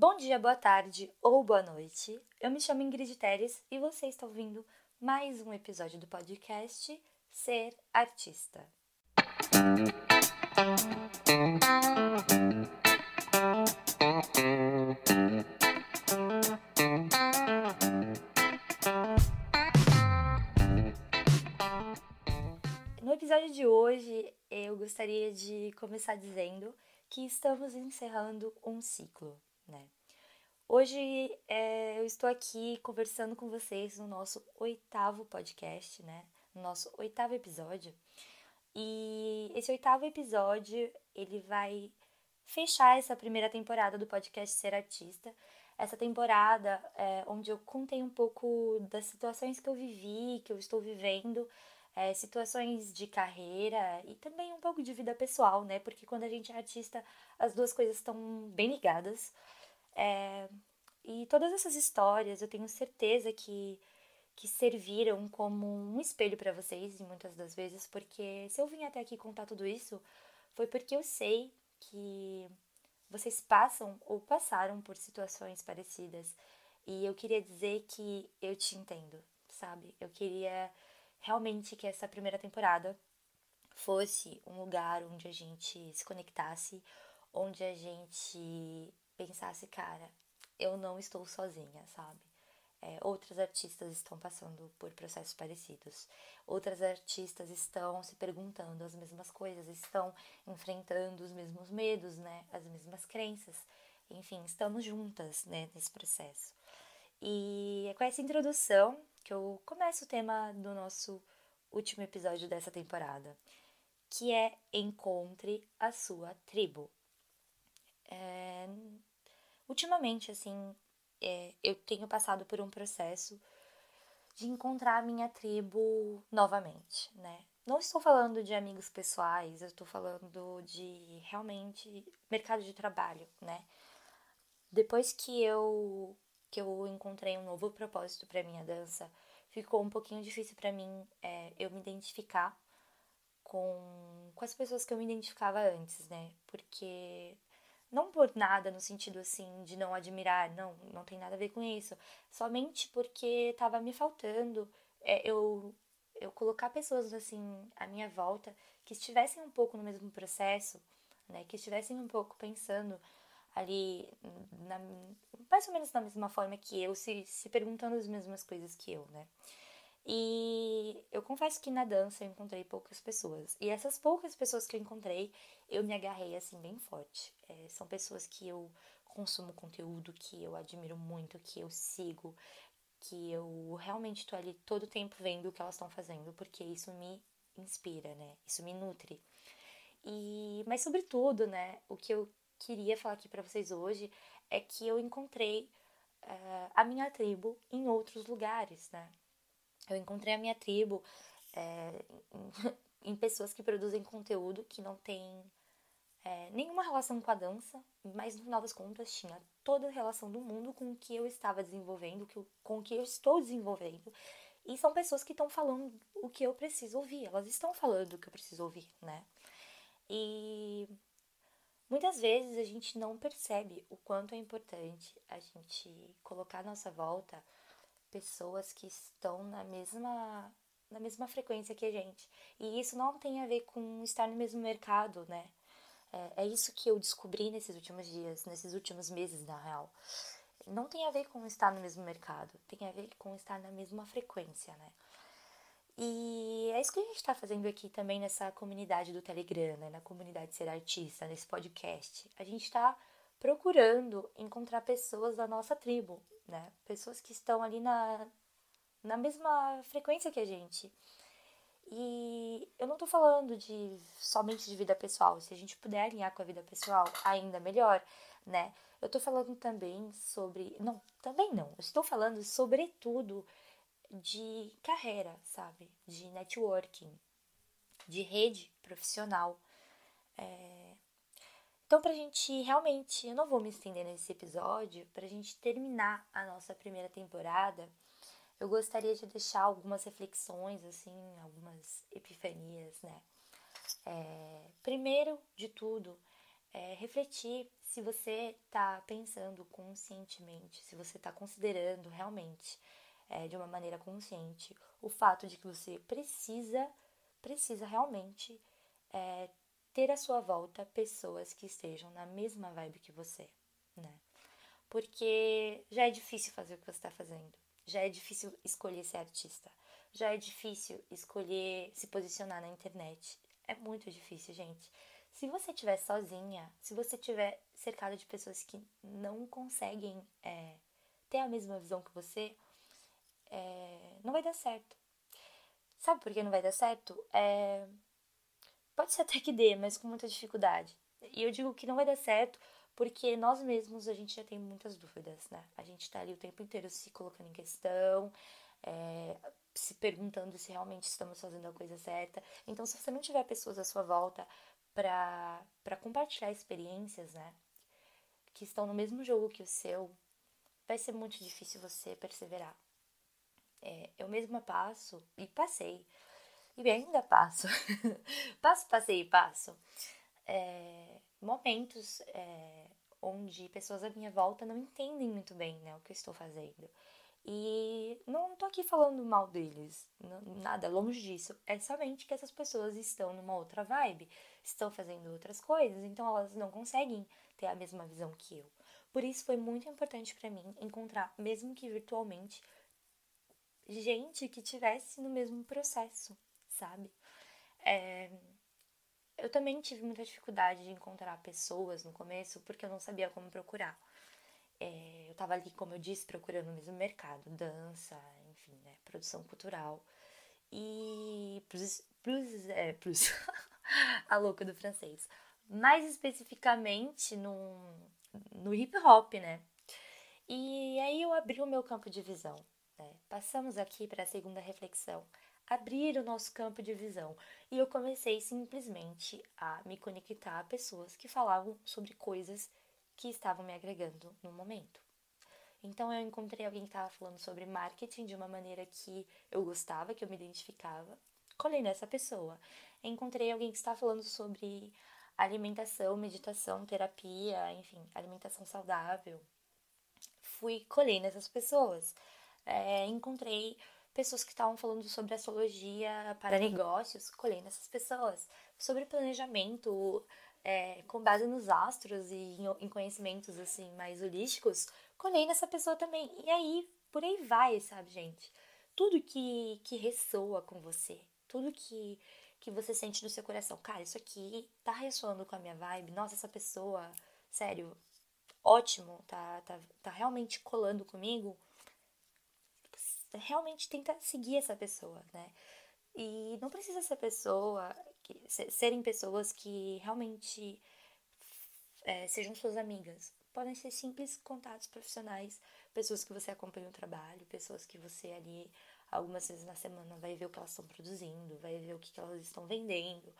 Bom dia, boa tarde ou boa noite. Eu me chamo Ingrid Teres e você está ouvindo mais um episódio do podcast Ser Artista. No episódio de hoje, eu gostaria de começar dizendo que estamos encerrando um ciclo, né? Hoje é, eu estou aqui conversando com vocês no nosso oitavo podcast, né? No nosso oitavo episódio. E esse oitavo episódio, ele vai fechar essa primeira temporada do podcast Ser Artista. Essa temporada é, onde eu contei um pouco das situações que eu vivi, que eu estou vivendo, é, situações de carreira e também um pouco de vida pessoal, né? Porque quando a gente é artista, as duas coisas estão bem ligadas. É, e todas essas histórias eu tenho certeza que, que serviram como um espelho para vocês, muitas das vezes, porque se eu vim até aqui contar tudo isso, foi porque eu sei que vocês passam ou passaram por situações parecidas. E eu queria dizer que eu te entendo, sabe? Eu queria realmente que essa primeira temporada fosse um lugar onde a gente se conectasse, onde a gente pensasse, cara, eu não estou sozinha, sabe? É, outras artistas estão passando por processos parecidos. Outras artistas estão se perguntando as mesmas coisas, estão enfrentando os mesmos medos, né? As mesmas crenças. Enfim, estamos juntas né, nesse processo. E é com essa introdução que eu começo o tema do nosso último episódio dessa temporada, que é Encontre a sua tribo. É... Ultimamente, assim, é, eu tenho passado por um processo de encontrar a minha tribo novamente, né? Não estou falando de amigos pessoais, eu estou falando de realmente mercado de trabalho, né? Depois que eu que eu encontrei um novo propósito para minha dança, ficou um pouquinho difícil para mim é, eu me identificar com, com as pessoas que eu me identificava antes, né? Porque não por nada no sentido assim de não admirar, não, não tem nada a ver com isso. Somente porque estava me faltando é, eu eu colocar pessoas assim à minha volta que estivessem um pouco no mesmo processo, né? Que estivessem um pouco pensando ali na, mais ou menos da mesma forma que eu, se, se perguntando as mesmas coisas que eu, né? E eu confesso que na dança eu encontrei poucas pessoas. E essas poucas pessoas que eu encontrei, eu me agarrei assim bem forte. É, são pessoas que eu consumo conteúdo, que eu admiro muito, que eu sigo, que eu realmente estou ali todo tempo vendo o que elas estão fazendo, porque isso me inspira, né? Isso me nutre. E, mas sobretudo, né, o que eu queria falar aqui para vocês hoje é que eu encontrei uh, a minha tribo em outros lugares, né? Eu encontrei a minha tribo é, em, em, pessoas que produzem conteúdo que não tem é, nenhuma relação com a dança, mas no final das contas tinha toda a relação do mundo com o que eu estava desenvolvendo, com o que eu estou desenvolvendo. E são pessoas que estão falando o que eu preciso ouvir, elas estão falando o que eu preciso ouvir, né? E Muitas vezes a gente não percebe o quanto é importante a gente colocar à nossa volta pessoas que estão na mesma na mesma frequência que a gente. E isso não tem a ver com estar no mesmo mercado, né? É, é isso que eu descobri nesses últimos dias, nesses últimos meses, na real. Não tem a ver com estar no mesmo mercado, tem a ver com estar na mesma frequência, né? E é isso que a gente está fazendo aqui também nessa comunidade do Telegram, né? na comunidade Ser Artista, nesse podcast. A gente está procurando encontrar pessoas da nossa tribo, né? Pessoas que estão ali na, na mesma frequência que a gente. E eu não tô falando de somente de vida pessoal. Se a gente puder alinhar com a vida pessoal, ainda melhor, né? Eu tô falando também sobre. Não, também não. Eu estou falando sobretudo de carreira, sabe? De networking, de rede profissional. É... Então, pra gente realmente, eu não vou me estender nesse episódio, pra gente terminar a nossa primeira temporada, eu gostaria de deixar algumas reflexões, assim, algumas epifanias, né? É... Primeiro de tudo, é, refletir se você está pensando conscientemente, se você está considerando realmente é, de uma maneira consciente o fato de que você precisa, precisa realmente é, ter à sua volta pessoas que estejam na mesma vibe que você, né? Porque já é difícil fazer o que você está fazendo, já é difícil escolher ser artista, já é difícil escolher se posicionar na internet. É muito difícil, gente. Se você estiver sozinha, se você estiver cercada de pessoas que não conseguem é, ter a mesma visão que você, é, não vai dar certo. Sabe por que não vai dar certo? É, pode ser até que dê, mas com muita dificuldade. E eu digo que não vai dar certo porque nós mesmos a gente já tem muitas dúvidas, né? A gente tá ali o tempo inteiro se colocando em questão, é, se perguntando se realmente estamos fazendo a coisa certa. Então, se você não tiver pessoas à sua volta para compartilhar experiências, né, que estão no mesmo jogo que o seu, vai ser muito difícil você perseverar. É, eu mesma passo e passei, e ainda passo, passo, passei e passo, é, momentos é, onde pessoas à minha volta não entendem muito bem né, o que eu estou fazendo. E não tô aqui falando mal deles, nada longe disso. É somente que essas pessoas estão numa outra vibe, estão fazendo outras coisas, então elas não conseguem ter a mesma visão que eu. Por isso foi muito importante para mim encontrar, mesmo que virtualmente, gente que tivesse no mesmo processo, sabe? É... Eu também tive muita dificuldade de encontrar pessoas no começo porque eu não sabia como procurar. É, eu estava ali, como eu disse, procurando o mesmo mercado, dança, enfim, né, produção cultural. E plus, plus, é, a louca do francês. Mais especificamente no, no hip hop, né? E aí eu abri o meu campo de visão. Né? Passamos aqui para a segunda reflexão. Abrir o nosso campo de visão. E eu comecei simplesmente a me conectar a pessoas que falavam sobre coisas que estavam me agregando no momento. Então eu encontrei alguém que estava falando sobre marketing de uma maneira que eu gostava, que eu me identificava. Colei nessa pessoa. Encontrei alguém que estava falando sobre alimentação, meditação, terapia, enfim, alimentação saudável. Fui colher nessas pessoas. É, encontrei pessoas que estavam falando sobre astrologia para negócios, colhei nessas pessoas. Sobre planejamento, é, com base nos astros e em, em, conhecimentos assim mais holísticos, colhei nessa pessoa também. E aí, por aí vai, sabe, gente? Tudo que, que ressoa com você, tudo que, que você sente no seu coração. Cara, isso aqui tá ressoando com a minha vibe. Nossa, essa pessoa, sério, ótimo, tá, tá, tá realmente colando comigo. Realmente tenta seguir essa pessoa, né? E não precisa ser pessoa que serem pessoas que realmente é, sejam suas amigas. Podem ser simples contatos profissionais, pessoas que você acompanha o trabalho, pessoas que você ali algumas vezes na semana vai ver o que elas estão produzindo, vai ver o que, que elas estão vendendo,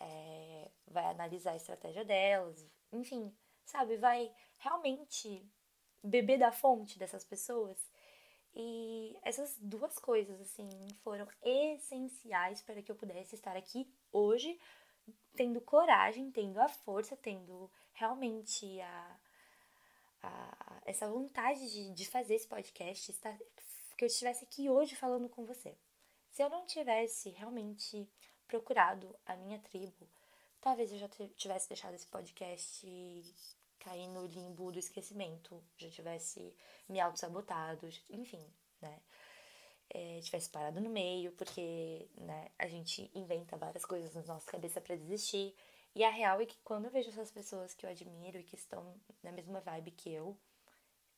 é, vai analisar a estratégia delas, enfim, sabe, vai realmente beber da fonte dessas pessoas e essas duas coisas, assim, foram essenciais para que eu pudesse estar aqui hoje, tendo coragem, tendo a força, tendo realmente a, a essa vontade de, de fazer esse podcast, estar, que eu estivesse aqui hoje falando com você. Se eu não tivesse realmente procurado a minha tribo, talvez eu já tivesse deixado esse podcast cair no limbo do esquecimento, já tivesse me auto-sabotado, enfim, né? É, tivesse parado no meio, porque né, a gente inventa várias coisas na nossa cabeça para desistir. E a real é que quando eu vejo essas pessoas que eu admiro e que estão na mesma vibe que eu,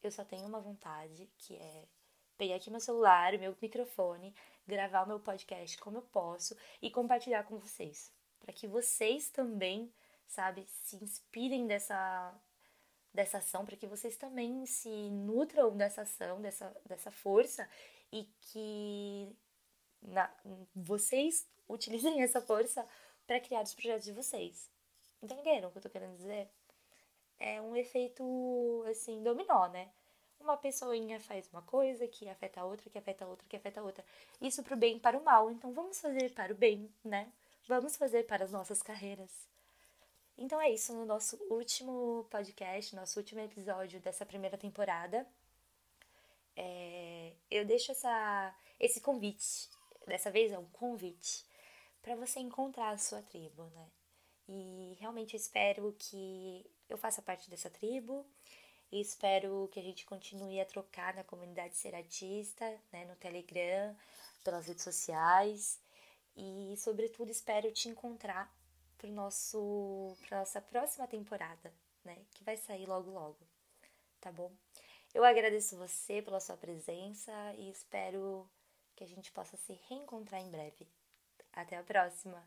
eu só tenho uma vontade, que é pegar aqui meu celular, meu microfone, gravar o meu podcast como eu posso e compartilhar com vocês, para que vocês também, sabe, se inspirem dessa dessa ação, para que vocês também se nutram dessa ação, dessa, dessa força e que na, vocês utilizem essa força para criar os projetos de vocês. Entenderam o que eu tô querendo dizer? É um efeito, assim, dominó, né? Uma pessoinha faz uma coisa que afeta a outra, que afeta a outra, que afeta a outra. Isso pro bem e para o mal. Então vamos fazer para o bem, né? Vamos fazer para as nossas carreiras. Então é isso no nosso último podcast, nosso último episódio dessa primeira temporada. É, eu deixo essa, esse convite, dessa vez é um convite, para você encontrar a sua tribo, né? E realmente espero que eu faça parte dessa tribo e espero que a gente continue a trocar na comunidade Ser Artista, né, no Telegram, pelas redes sociais e, sobretudo, espero te encontrar para nosso para nossa próxima temporada, né, que vai sair logo logo, tá bom? Eu agradeço você pela sua presença e espero que a gente possa se reencontrar em breve. Até a próxima!